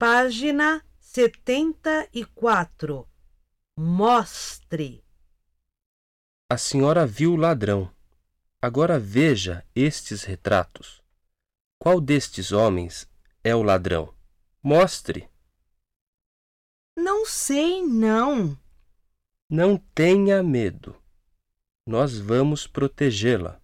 Página setenta e quatro. Mostre. A senhora viu o ladrão. Agora veja estes retratos. Qual destes homens é o ladrão? Mostre. Não sei, não. Não tenha medo. Nós vamos protegê-la.